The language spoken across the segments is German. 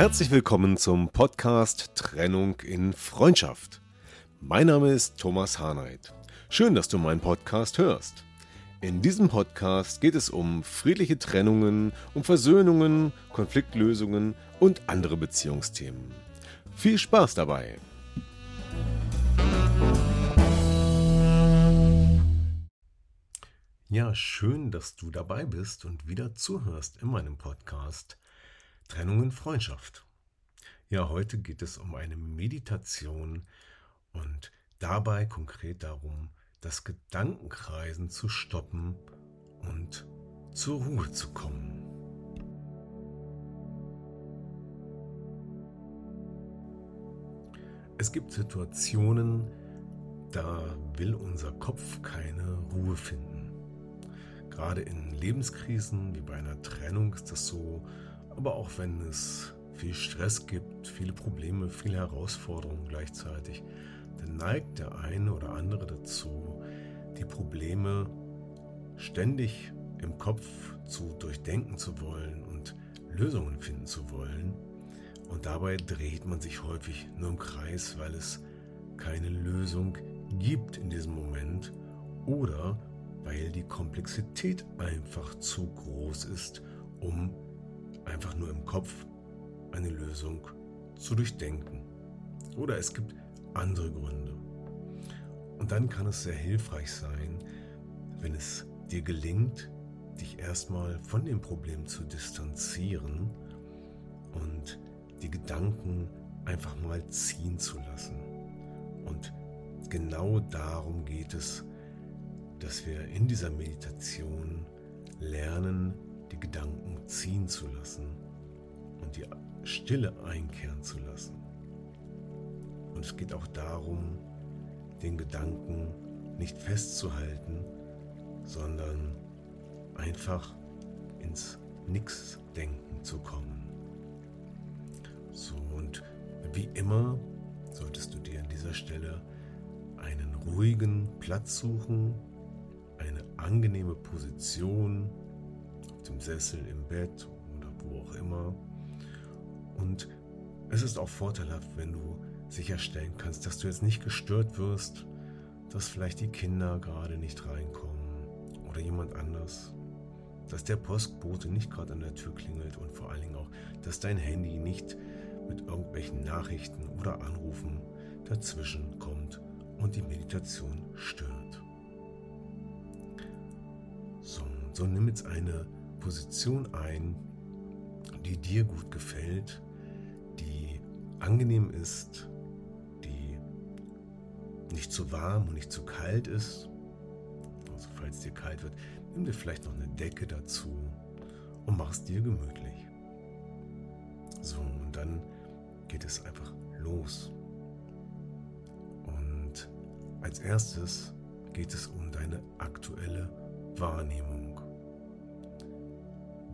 Herzlich willkommen zum Podcast Trennung in Freundschaft. Mein Name ist Thomas Harnight. Schön, dass du meinen Podcast hörst. In diesem Podcast geht es um friedliche Trennungen, um Versöhnungen, Konfliktlösungen und andere Beziehungsthemen. Viel Spaß dabei! Ja, schön, dass du dabei bist und wieder zuhörst in meinem Podcast Trennung in Freundschaft. Ja, heute geht es um eine Meditation und dabei konkret darum, das Gedankenkreisen zu stoppen und zur Ruhe zu kommen. Es gibt Situationen, da will unser Kopf keine Ruhe finden. Gerade in Lebenskrisen wie bei einer Trennung ist das so, aber auch wenn es viel Stress gibt, viele Probleme, viele Herausforderungen gleichzeitig, dann neigt der eine oder andere dazu, die Probleme ständig im Kopf zu durchdenken zu wollen und Lösungen finden zu wollen. Und dabei dreht man sich häufig nur im Kreis, weil es keine Lösung gibt in diesem Moment oder weil die Komplexität einfach zu groß ist, um einfach nur im Kopf eine Lösung zu durchdenken. Oder es gibt andere Gründe. Und dann kann es sehr hilfreich sein, wenn es dir gelingt, dich erstmal von dem Problem zu distanzieren und die Gedanken einfach mal ziehen zu lassen. Und genau darum geht es, dass wir in dieser Meditation lernen, Gedanken ziehen zu lassen und die Stille einkehren zu lassen. Und es geht auch darum, den Gedanken nicht festzuhalten, sondern einfach ins Nix-Denken zu kommen. So, und wie immer solltest du dir an dieser Stelle einen ruhigen Platz suchen, eine angenehme Position, dem Sessel, im Bett oder wo auch immer. Und es ist auch vorteilhaft, wenn du sicherstellen kannst, dass du jetzt nicht gestört wirst, dass vielleicht die Kinder gerade nicht reinkommen oder jemand anders, dass der Postbote nicht gerade an der Tür klingelt und vor allen Dingen auch, dass dein Handy nicht mit irgendwelchen Nachrichten oder Anrufen dazwischen kommt und die Meditation stört. So, so nimm jetzt eine Position ein, die dir gut gefällt, die angenehm ist, die nicht zu warm und nicht zu kalt ist. Also falls dir kalt wird, nimm dir vielleicht noch eine Decke dazu und mach es dir gemütlich. So, und dann geht es einfach los. Und als erstes geht es um deine aktuelle Wahrnehmung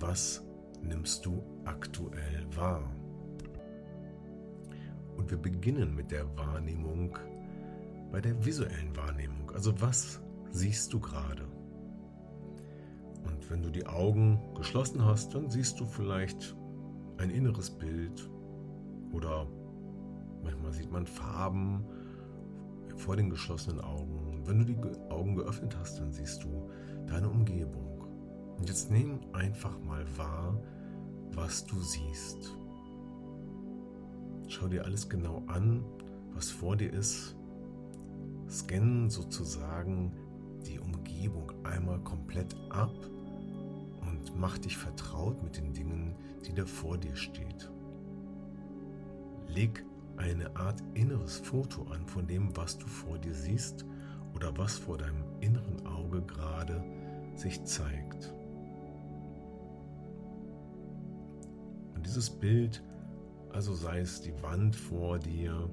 was nimmst du aktuell wahr? Und wir beginnen mit der Wahrnehmung bei der visuellen Wahrnehmung. Also was siehst du gerade? Und wenn du die Augen geschlossen hast, dann siehst du vielleicht ein inneres Bild oder manchmal sieht man Farben vor den geschlossenen Augen. Wenn du die Augen geöffnet hast, dann siehst du deine Umgebung. Und jetzt nimm einfach mal wahr, was du siehst. Schau dir alles genau an, was vor dir ist. Scannen sozusagen die Umgebung einmal komplett ab und mach dich vertraut mit den Dingen, die da vor dir steht. Leg eine Art inneres Foto an von dem, was du vor dir siehst oder was vor deinem inneren Auge gerade sich zeigt. Dieses Bild Also sei es die Wand vor dir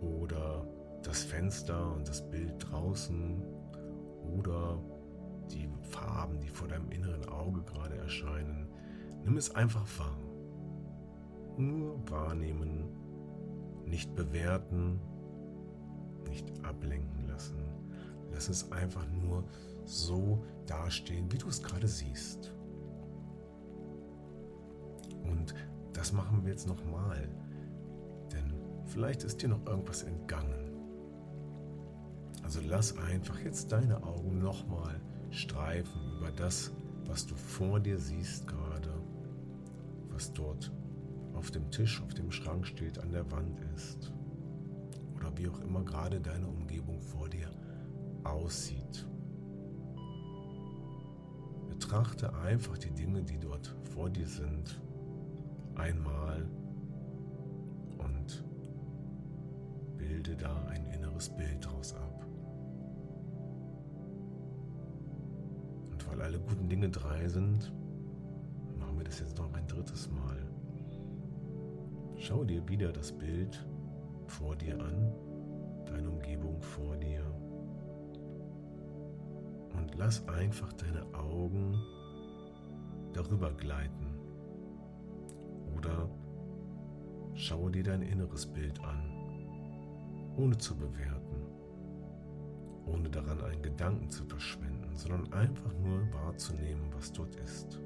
oder das Fenster und das Bild draußen oder die Farben, die vor deinem inneren Auge gerade erscheinen. Nimm es einfach wahr. Nur wahrnehmen, nicht bewerten, nicht ablenken lassen. Lass es einfach nur so dastehen, wie du es gerade siehst. Das machen wir jetzt nochmal, denn vielleicht ist dir noch irgendwas entgangen. Also lass einfach jetzt deine Augen nochmal streifen über das, was du vor dir siehst gerade, was dort auf dem Tisch, auf dem Schrank steht, an der Wand ist oder wie auch immer gerade deine Umgebung vor dir aussieht. Betrachte einfach die Dinge, die dort vor dir sind, einmal und bilde da ein inneres Bild daraus ab. Und weil alle guten Dinge drei sind, machen wir das jetzt noch ein drittes Mal. Schau dir wieder das Bild vor dir an, deine Umgebung vor dir und lass einfach deine Augen darüber gleiten. Schaue dir dein inneres Bild an, ohne zu bewerten, ohne daran einen Gedanken zu verschwenden, sondern einfach nur wahrzunehmen, was dort ist.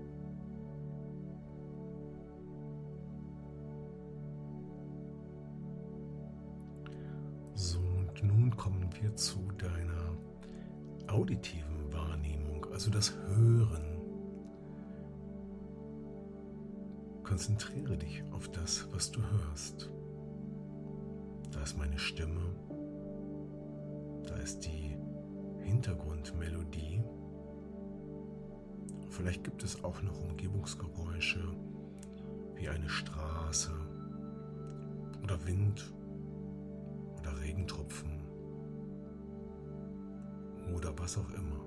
So, und nun kommen wir zu deiner auditiven Wahrnehmung, also das Hören. Konzentriere dich auf das, was du hörst. Da ist meine Stimme, da ist die Hintergrundmelodie. Vielleicht gibt es auch noch Umgebungsgeräusche wie eine Straße oder Wind oder Regentropfen oder was auch immer.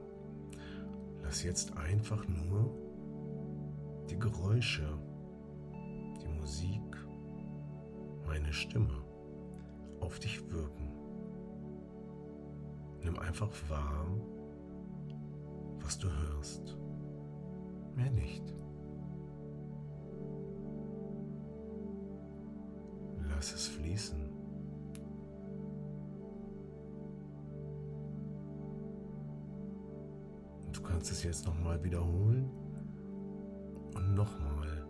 Lass jetzt einfach nur die Geräusche, Musik, meine Stimme auf dich wirken. Nimm einfach wahr, was du hörst. Mehr nicht. Lass es fließen. kannst es jetzt nochmal wiederholen und nochmal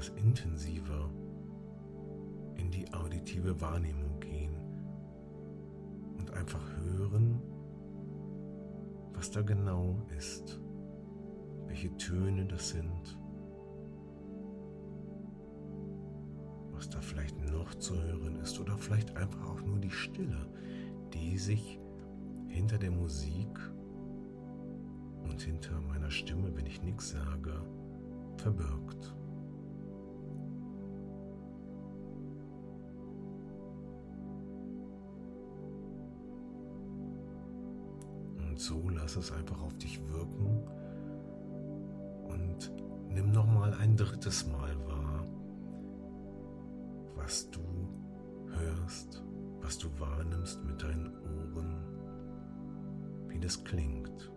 etwas intensiver in die auditive Wahrnehmung gehen und einfach hören, was da genau ist, welche Töne das sind, was da vielleicht noch zu hören ist oder vielleicht einfach auch nur die Stille, die sich hinter der Musik und hinter meiner Stimme, wenn ich nichts sage, verbirgt. So lass es einfach auf dich wirken und nimm noch mal ein drittes Mal wahr, was du hörst, was du wahrnimmst mit deinen Ohren, wie das klingt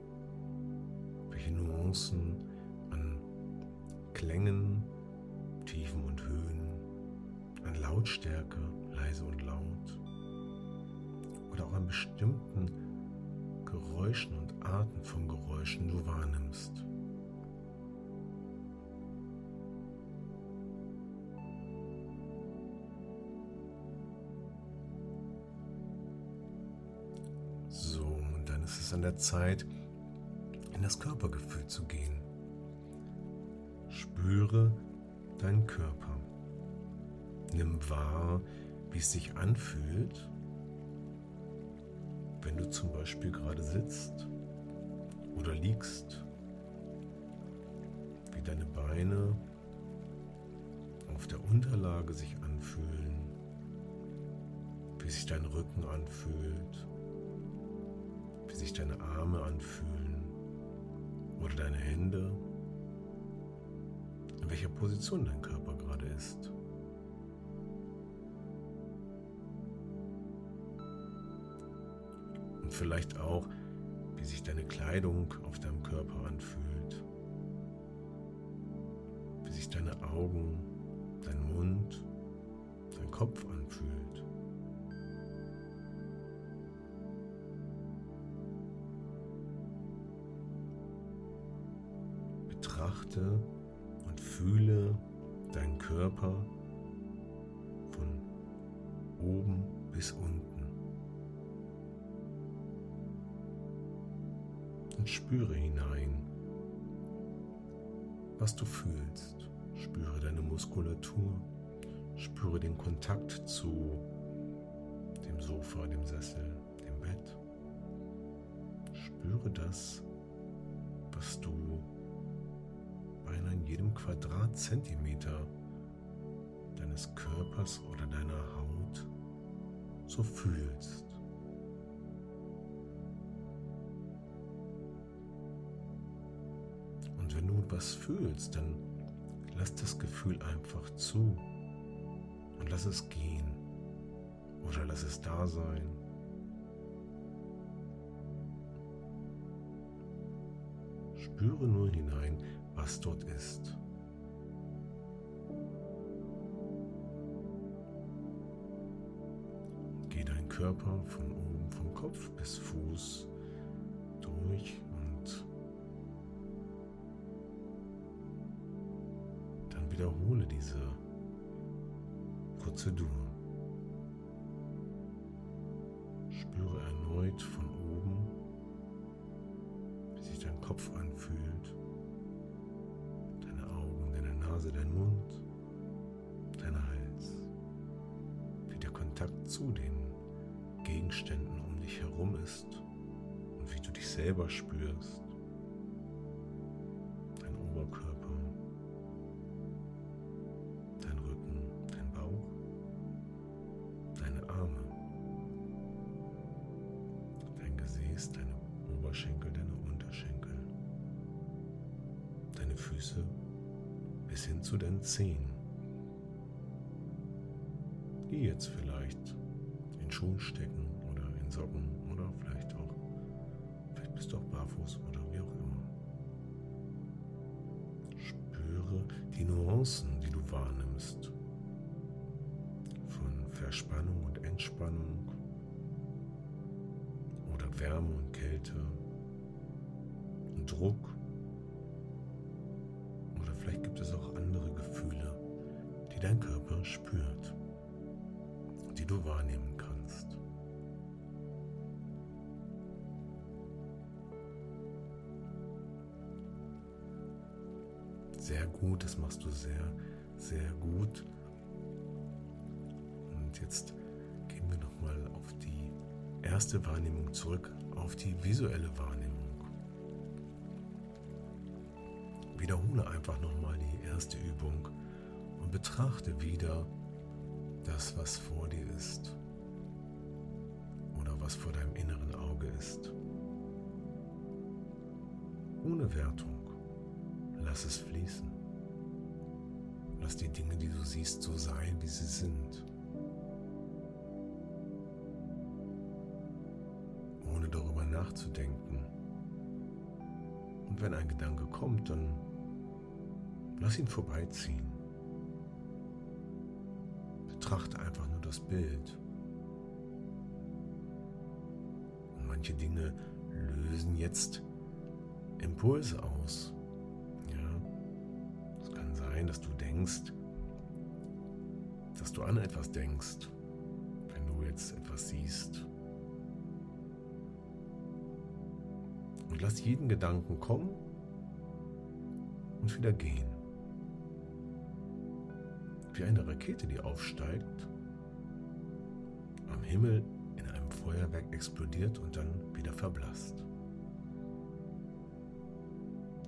welche Nuancen an Klängen, Tiefen und Höhen, an Lautstärke, leise und laut oder auch an bestimmten Geräuschen und Arten von Geräuschen du wahrnimmst. So, und dann ist es an der Zeit, das Körpergefühl zu gehen. Spüre deinen Körper. Nimm wahr, wie es sich anfühlt, wenn du zum Beispiel gerade sitzt oder liegst, wie deine Beine auf der Unterlage sich anfühlen, wie sich dein Rücken anfühlt, wie sich deine Arme anfühlen oder deine Hände, in welcher Position dein Körper gerade ist. Vielleicht auch, wie sich deine Kleidung auf deinem Körper anfühlt. Wie sich deine Augen, dein Mund, dein Kopf anfühlt. Betrachte und fühle deinen Körper spüre hinein, was du fühlst. Spüre deine Muskulatur, spüre den Kontakt zu dem Sofa, dem Sessel, dem Bett. Spüre das, was du beinahe in jedem Quadratzentimeter deines Körpers oder deiner Haut so fühlst. Was fühlst, dann lass das Gefühl einfach zu und lass es gehen oder lass es da sein. Spüre nur hinein, was dort ist. Geh dein Körper von oben, vom Kopf bis Fuß durch wiederhole diese Prozedur. Spüre erneut von oben, wie sich dein Kopf anfühlt. Nase, dein Mund, dein Hals, wie der Kontakt zu den Gegenständen um dich herum ist und wie du dich selber spürst, sehr, sehr gut. Und jetzt gehen wir nochmal auf die erste Wahrnehmung zurück, auf die visuelle Wahrnehmung. Wiederhole einfach nochmal die erste Übung und betrachte wieder das, was vor dir ist oder was vor deinem inneren Auge ist. Ohne Wertung. Lass es fließen. Lass die Dinge, die du siehst, so sein, wie sie sind. Ohne darüber nachzudenken. Und wenn ein Gedanke kommt, dann Lass ihn vorbeiziehen. Betrachte einfach nur das Bild. Und manche Dinge lösen jetzt Impulse aus. Dass du denkst, dass du an etwas denkst, wenn du jetzt etwas siehst. Und lass jeden Gedanken kommen und wieder gehen wie eine Rakete, die aufsteigt, am Himmel in einem Feuerwerk explodiert und dann wieder verblasst.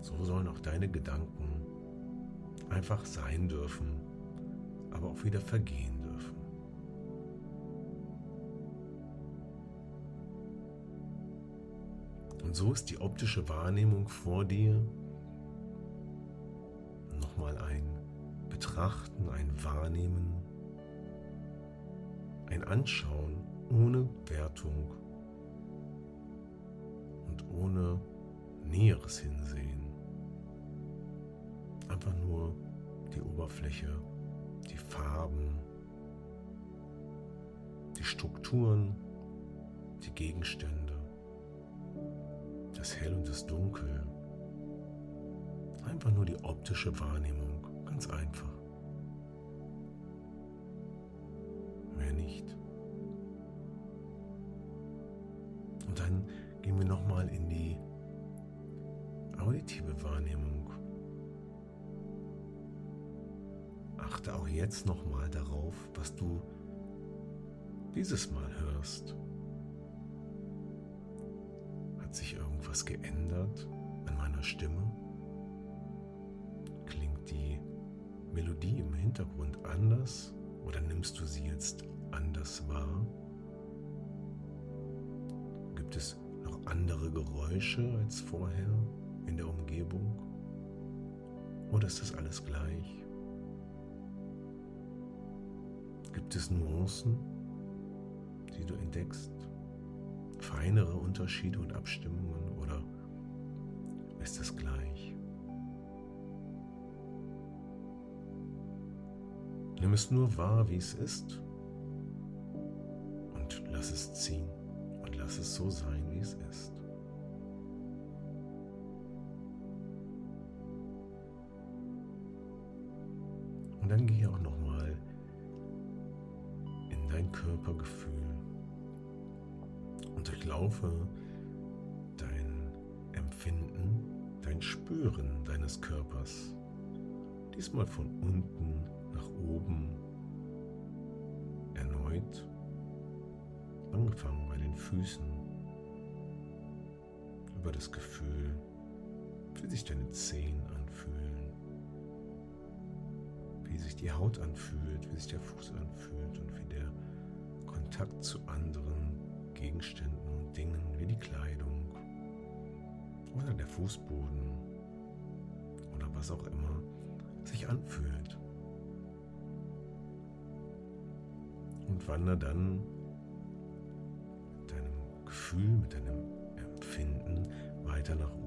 So sollen auch deine Gedanken einfach sein dürfen, aber auch wieder vergehen dürfen. Und so ist die optische Wahrnehmung vor dir nochmal ein Betrachten, ein Wahrnehmen, ein Anschauen ohne Wertung, ohne näheres Hinsehen. Einfach nur die Oberfläche, die Farben, die Strukturen, die Gegenstände, das Hell und das Dunkel. Einfach nur die optische Wahrnehmung, ganz einfach. Mehr nicht. Und dann gehen wir nochmal in die auditive Wahrnehmung. Achte auch jetzt nochmal darauf, was du dieses Mal hörst. Hat sich irgendwas geändert an meiner Stimme? Klingt die Melodie im Hintergrund anders oder nimmst du sie jetzt anders wahr? Gibt es noch andere Geräusche als vorher? in der Umgebung? Oder ist das alles gleich? Gibt es Nuancen, die du entdeckst? Feinere Unterschiede und Abstimmungen oder ist es gleich? Nimm es nur wahr, wie es ist und lass es ziehen und lass es so sein, wie es ist. Durchlaufe dein Empfinden, dein Spüren deines Körpers. Diesmal von unten nach oben erneut, angefangen bei den Füßen, über das Gefühl, wie sich deine Zehen anfühlen wie sich die Haut anfühlt, wie sich der Fuß anfühlt und wie der Kontakt zu anderen Gegenständen Dingen wie die Kleidung oder der Fußboden oder was auch immer sich anfühlt. Und wandere dann mit deinem Gefühl, mit deinem Empfinden weiter nach oben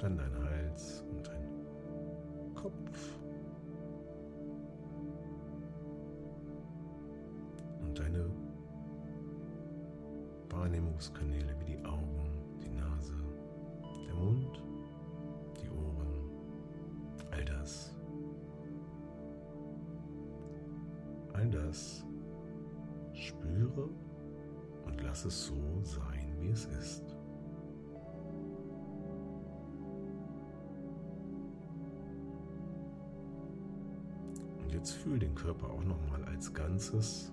Dann dein Hals und dein Kopf. Und deine Wahrnehmungskanäle wie die Augen, die Nase, der Mund, die Ohren, all das. All das spüre und lass es so sein, wie es ist. Jetzt fühl den Körper auch nochmal als Ganzes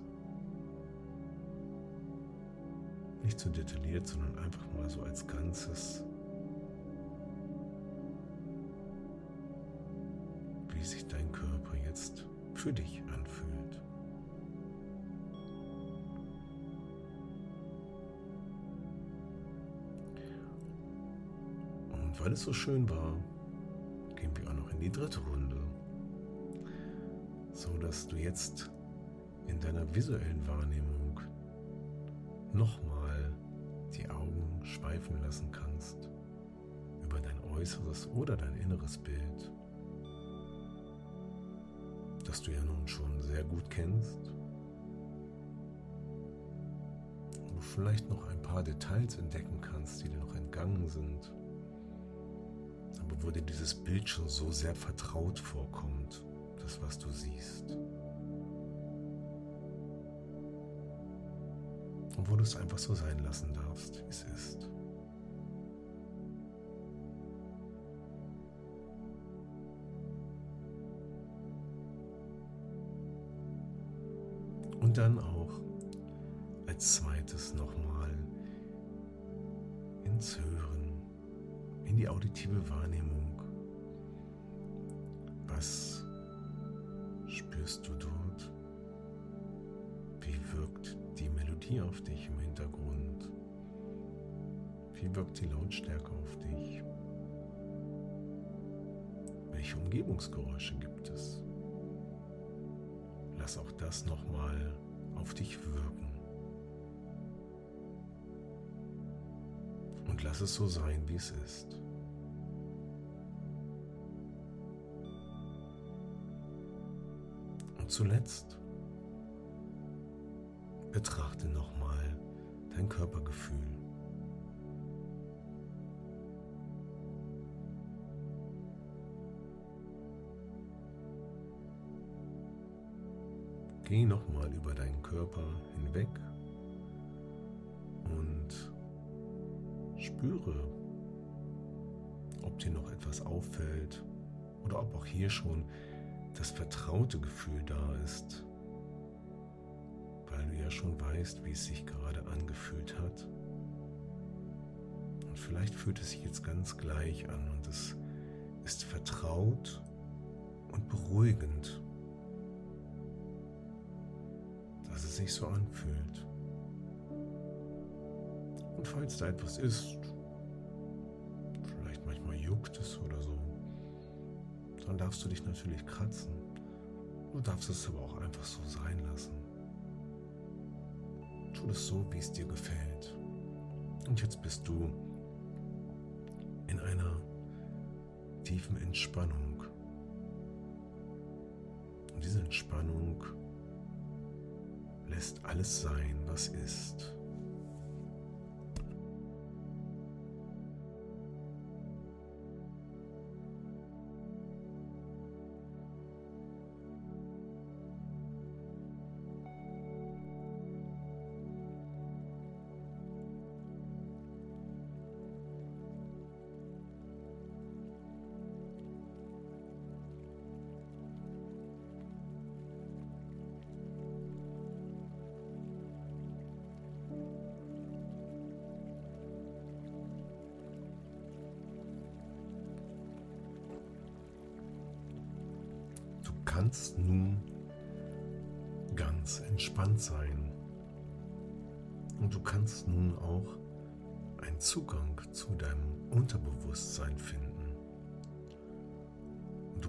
Nicht zu detailliert, sondern einfach mal so als Ganzes. Wie sich dein Körper jetzt für dich anfühlt. Und weil es so schön war, gehen wir auch noch in die dritte Runde, so dass du jetzt in deiner visuellen Wahrnehmung nochmal schweifen lassen kannst über dein äußeres oder dein inneres Bild, das du ja nun schon sehr gut kennst. Du vielleicht noch ein paar Details entdecken kannst, die dir noch entgangen sind, aber wo dir dieses Bild schon so sehr vertraut vorkommt, das was du siehst. und wo du es einfach so sein lassen darfst, wie es ist. Und dann auch als zweites nochmal ins Hören, in die auditive Wahrnehmung. Was spürst du dort? Wie wirkt die Melodie auf dich im Hintergrund? Wie wirkt die Lautstärke auf dich? Welche Umgebungsgeräusche gibt es? Lass auch das nochmal auf dich wirken. Und lass es so sein, wie es ist. Zuletzt betrachte nochmal dein Körpergefühl. Geh nochmal über deinen Körper hinweg und spüre, ob dir noch etwas auffällt oder ob auch hier schon das vertraute Gefühl da ist, weil du ja schon weißt, wie es sich gerade angefühlt hat. Und vielleicht fühlt es sich jetzt ganz gleich an und es ist vertraut und beruhigend sich so anfühlt. Und falls da etwas ist, vielleicht manchmal juckt es oder so, dann darfst du dich natürlich kratzen. Du darfst es aber auch einfach so sein lassen. Tu es so, wie es dir gefällt. Und jetzt bist du in einer tiefen Entspannung. Und diese Entspannung lässt alles sein, was ist.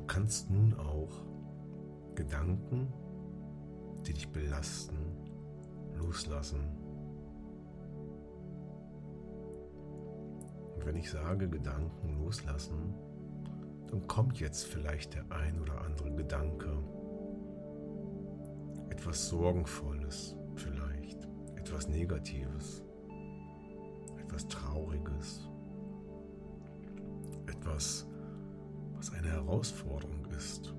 Kannst nun auch Gedanken, die dich belasten, loslassen. Und wenn ich sage Gedanken loslassen, dann kommt jetzt vielleicht der ein oder andere Gedanke. Etwas Sorgenvolles vielleicht, etwas Negatives, etwas Trauriges, etwas, was eine Herausforderung ist.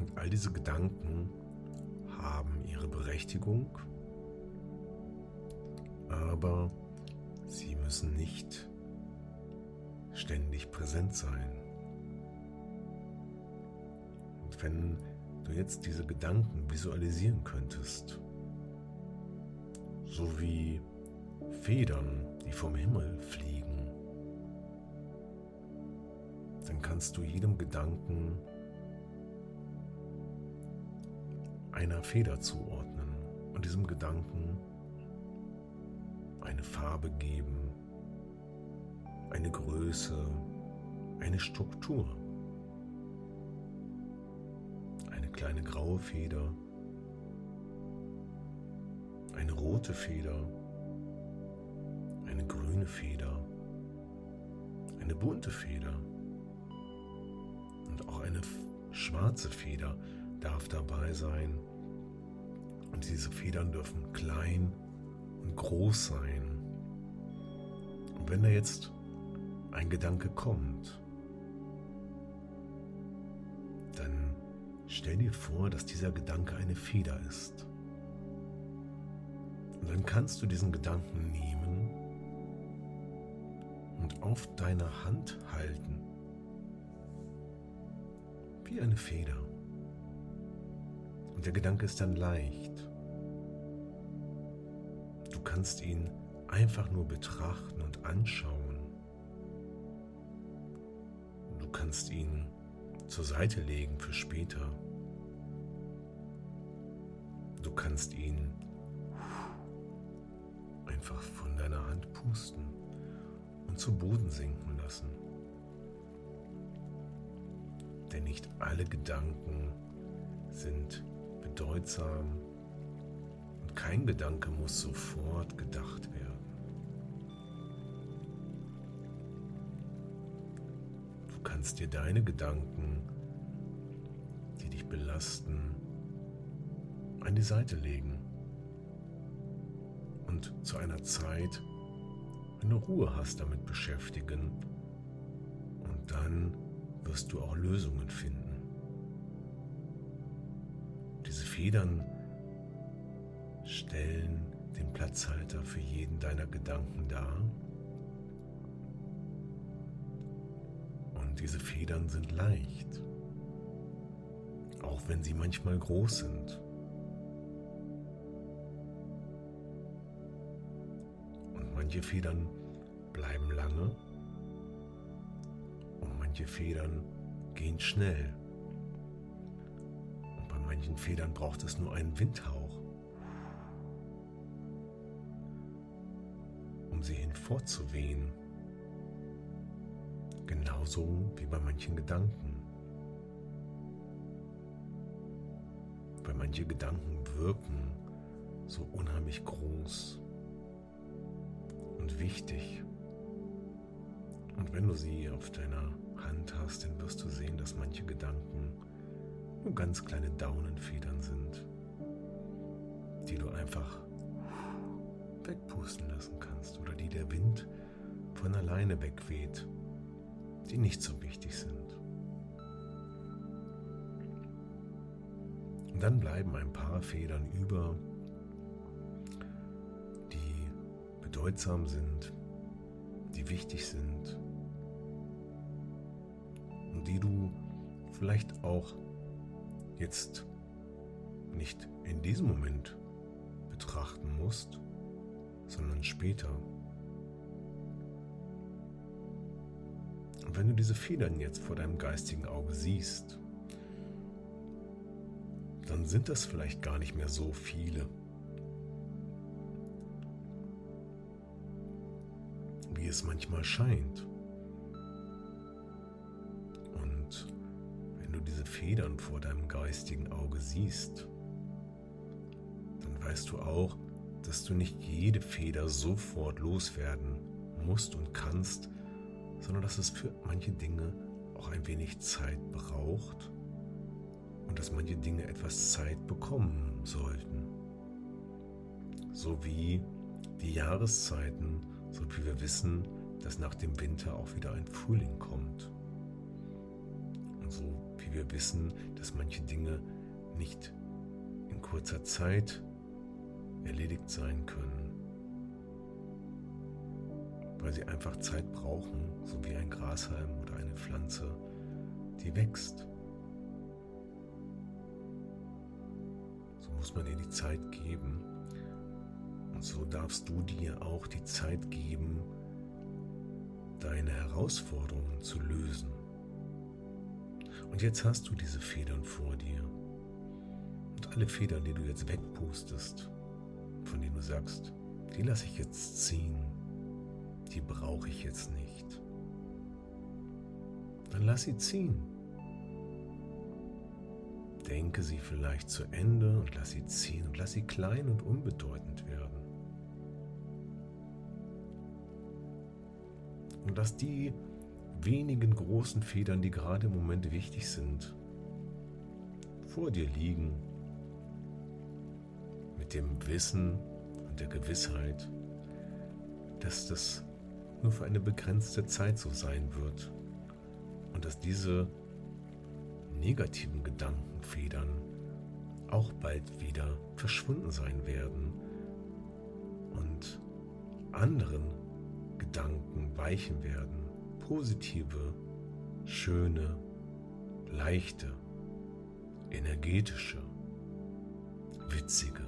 Und all diese Gedanken haben ihre Berechtigung, aber sie müssen nicht ständig präsent sein. Und wenn du jetzt diese Gedanken visualisieren könntest, so wie Federn, die vom Himmel fliegen, dann kannst du jedem Gedanken einer Feder zuordnen und diesem Gedanken eine Farbe geben eine Größe, eine Struktur. Eine kleine graue Feder, eine rote Feder, eine grüne Feder, eine bunte Feder und auch eine schwarze Feder darf dabei sein. Und diese Federn dürfen klein und groß sein. Und wenn da jetzt ein Gedanke kommt, dann stell dir vor, dass dieser Gedanke eine Feder ist. Und dann kannst du diesen Gedanken nehmen und auf deiner Hand halten, wie eine Feder. Und der Gedanke ist dann leicht. Du kannst ihn einfach nur betrachten und anschauen. Du kannst ihn zur Seite legen für später. Du kannst ihn einfach von deiner Hand pusten und zu Boden sinken lassen. Denn nicht alle Gedanken sind bedeutsam und kein Gedanke muss sofort gedacht werden. Du kannst dir deine Gedanken, die dich belasten, an die Seite legen und zu einer Zeit, wenn du Ruhe hast, damit beschäftigen und dann wirst du auch Lösungen finden. Diese Federn stellen den Platzhalter für jeden deiner Gedanken dar. Und diese Federn sind leicht, auch wenn sie manchmal groß sind. Und manche Federn bleiben lange manche Federn gehen schnell. Und bei manchen Federn braucht es nur einen Windhauch. sie hinfortzuwehen. Genauso wie bei manchen Gedanken. Weil manche Gedanken wirken so unheimlich groß und wichtig. Und wenn du sie auf deiner Hand hast, dann wirst du sehen, dass manche Gedanken nur ganz kleine Daunenfedern sind, die du einfach wegpusten lassen kannst oder die der Wind von alleine wegweht, die nicht so wichtig sind. Und dann bleiben ein paar Federn über, die bedeutsam sind, die wichtig sind die du vielleicht auch jetzt nicht in diesem Moment betrachten musst, sondern später. Und wenn du diese Federn jetzt vor deinem geistigen Auge siehst, dann sind das vielleicht gar nicht mehr so viele. Wie es manchmal scheint. Diese Federn vor deinem geistigen Auge siehst, dann weißt du auch, dass du nicht jede Feder sofort loswerden musst und kannst, sondern dass es für manche Dinge auch ein wenig Zeit braucht und dass manche Dinge etwas Zeit bekommen sollten. So wie die Jahreszeiten, so wie wir wissen, dass nach dem Winter auch wieder ein Frühling kommt. Wir wissen, dass manche Dinge nicht in kurzer Zeit erledigt sein können, weil sie einfach Zeit brauchen, so wie ein Grashalm oder eine Pflanze, die wächst. So muss man ihr die Zeit geben und so darfst du dir auch die Zeit geben, deine Herausforderungen zu lösen. Und jetzt hast du diese Federn vor dir. Und alle Federn, die du jetzt wegpustest, von denen du sagst, die lasse ich jetzt ziehen, die brauche ich jetzt nicht. Dann lass sie ziehen. Denke sie vielleicht zu Ende und lass sie ziehen und lass sie klein und unbedeutend werden. Und lass die wenigen großen Federn, die gerade im Moment wichtig sind, vor dir liegen mit dem Wissen und der Gewissheit, dass das nur für eine begrenzte Zeit so sein wird und dass diese negativen Gedankenfedern auch bald wieder verschwunden sein werden und anderen Gedanken weichen werden, positive, schöne, leichte, energetische, witzige,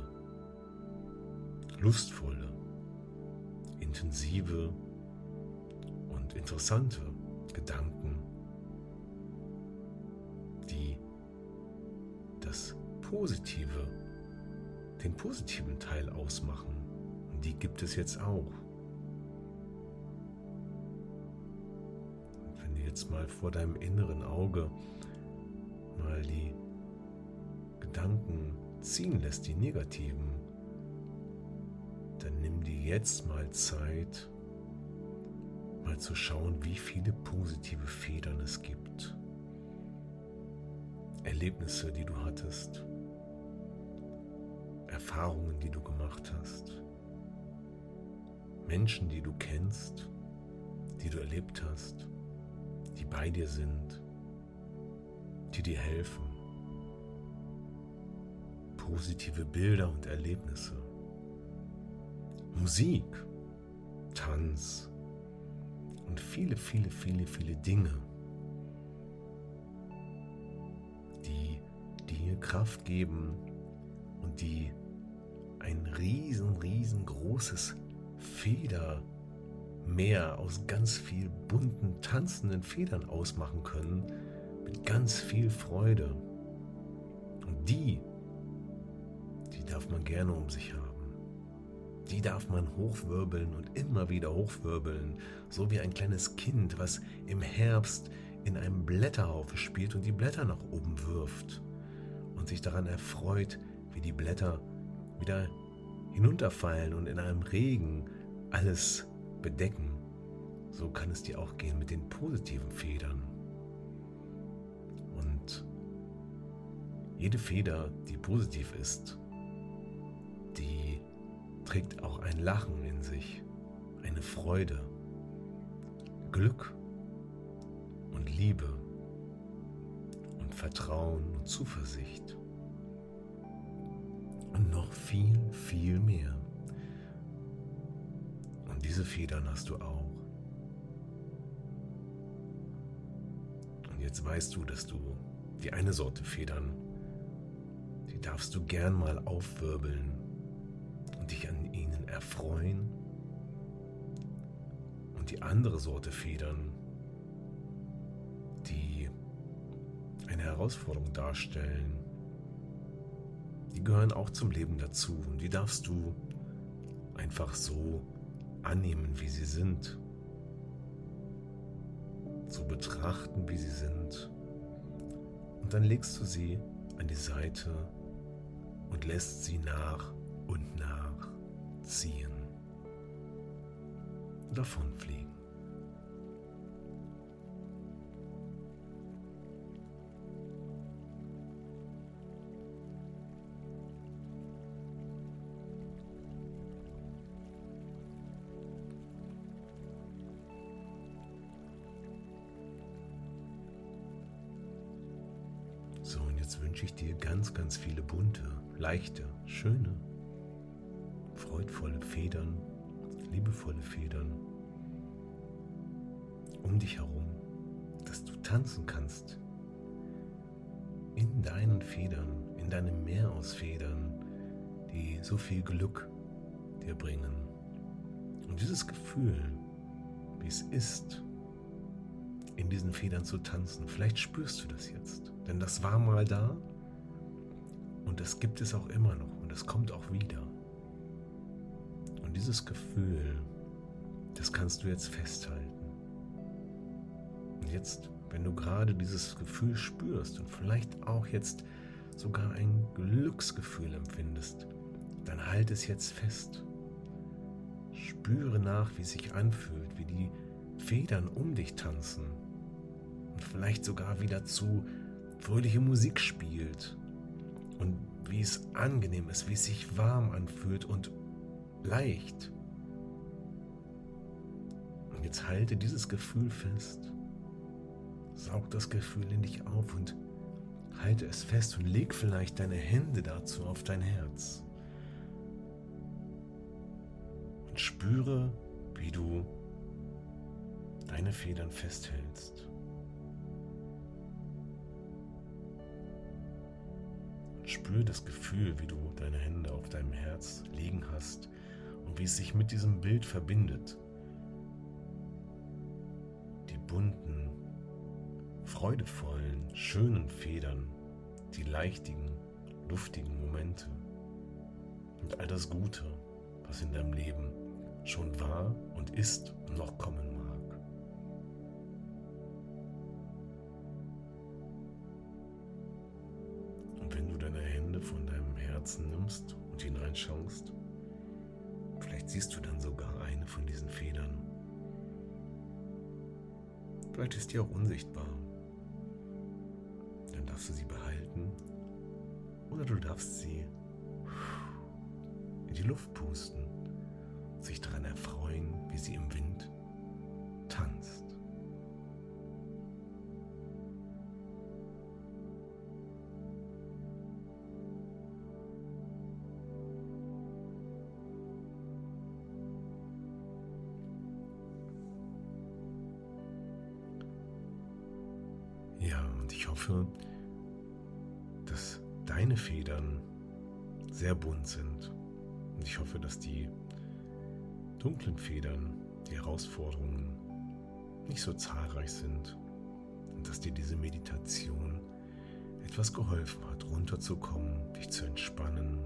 lustvolle, intensive und interessante Gedanken, die das Positive, den positiven Teil ausmachen. Und die gibt es jetzt auch. Jetzt mal vor deinem inneren Auge mal die Gedanken ziehen lässt, die negativen, dann nimm dir jetzt mal Zeit, mal zu schauen, wie viele positive Federn es gibt. Erlebnisse, die du hattest, Erfahrungen, die du gemacht hast, Menschen, die du kennst, die du erlebt hast, die bei dir sind, die dir helfen. Positive Bilder und Erlebnisse. Musik, Tanz und viele, viele, viele, viele Dinge, die dir Kraft geben und die ein riesen, riesengroßes Federmeer aus ganz viel bunten, tanzenden Federn ausmachen können, mit ganz viel Freude. Und die, die darf man gerne um sich haben. Die darf man hochwirbeln und immer wieder hochwirbeln, so wie ein kleines Kind, was im Herbst in einem Blätterhaufe spielt und die Blätter nach oben wirft und sich daran erfreut, wie die Blätter wieder hinunterfallen und in einem Regen alles bedecken. So kann es dir auch gehen mit den positiven Federn. Und jede Feder, die positiv ist, die trägt auch ein Lachen in sich, eine Freude, Glück und Liebe und Vertrauen und Zuversicht und noch viel, viel mehr. Und diese Federn hast du auch. Und jetzt weißt du, dass du die eine Sorte Federn, die darfst du gern mal aufwirbeln und dich an ihnen erfreuen. Und die andere Sorte Federn, die eine Herausforderung darstellen, die gehören auch zum Leben dazu und die darfst du einfach so annehmen, wie sie sind. So betrachten, wie sie sind. Und dann legst du sie an die Seite und lässt sie nach und nach ziehen. Davonfliegen. Dir ganz, ganz viele bunte, leichte, schöne, freudvolle Federn, liebevolle Federn um dich herum, dass du tanzen kannst in deinen Federn, in deinem Meer aus Federn, die so viel Glück dir bringen. Und dieses Gefühl, wie es ist, in diesen Federn zu tanzen. Vielleicht spürst du das jetzt, denn das war mal da und das gibt es auch immer noch und es kommt auch wieder. Und dieses Gefühl, das kannst du jetzt festhalten. Und jetzt, wenn du gerade dieses Gefühl spürst und vielleicht auch jetzt sogar ein Glücksgefühl empfindest, dann halt es jetzt fest. Spüre nach, wie es sich anfühlt, wie die Federn um dich tanzen und vielleicht sogar wieder zu fröhliche Musik spielt und wie es angenehm ist, wie es sich warm anfühlt und leicht. Und jetzt halte dieses Gefühl fest, saug das Gefühl in dich auf und halte es fest und leg vielleicht deine Hände dazu auf dein Herz. Und spüre, wie du deine Federn festhältst. Spür das Gefühl, wie du deine Hände auf deinem Herz liegen hast und wie es sich mit diesem Bild verbindet. Die bunten, freudevollen, schönen Federn, die leichtigen, luftigen Momente und all das Gute, was in deinem Leben schon war und ist und noch kommen von deinem Herzen nimmst und hineinschaust, vielleicht siehst du dann sogar eine von diesen Federn. Vielleicht ist die auch unsichtbar. Dann darfst du sie behalten oder du darfst sie in die Luft pusten, sich daran erfreuen, wie sie im Wind tanzt. Ja, und ich hoffe, dass deine Federn sehr bunt sind. Und ich hoffe, dass die dunklen Federn, die Herausforderungen nicht so zahlreich sind und dass dir diese Meditation etwas geholfen hat, runterzukommen, dich zu entspannen,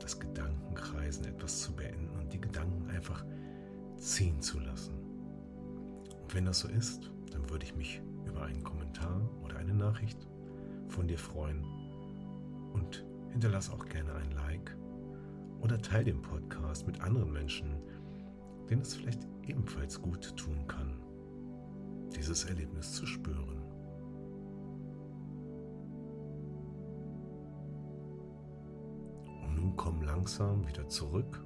das Gedankenkreisen etwas zu beenden und die Gedanken einfach ziehen zu lassen. Und wenn das so ist, dann würde ich mich über einen Kommentar oder eine Nachricht von dir freuen und hinterlass auch gerne ein Like oder teile den Podcast mit anderen Menschen, denen es vielleicht ebenfalls gut tun kann, dieses Erlebnis zu spüren. Und nun komm langsam wieder zurück,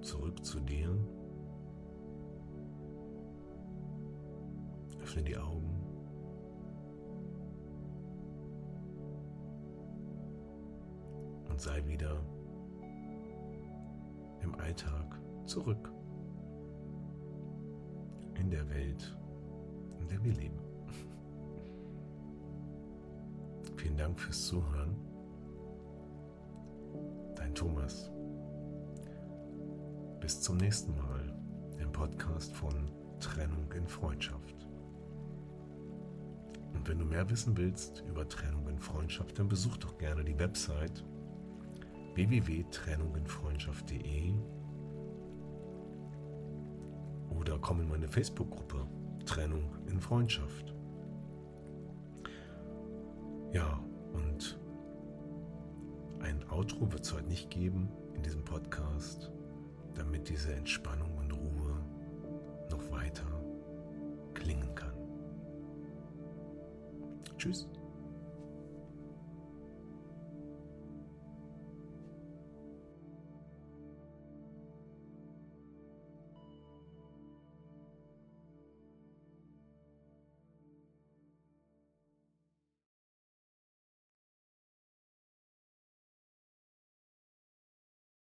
zurück zu dir. Öffne die Augen. Und sei wieder im Alltag zurück. In der Welt, in der wir leben. Vielen Dank fürs Zuhören. Dein Thomas. Bis zum nächsten Mal im Podcast von Trennung in Freundschaft. Wenn du mehr wissen willst über Trennung in Freundschaft, dann besuch doch gerne die Website www.trennunginfreundschaft.de oder komm in meine Facebook-Gruppe Trennung in Freundschaft. Ja, und ein Outro wird es heute nicht geben in diesem Podcast, damit diese Entspannung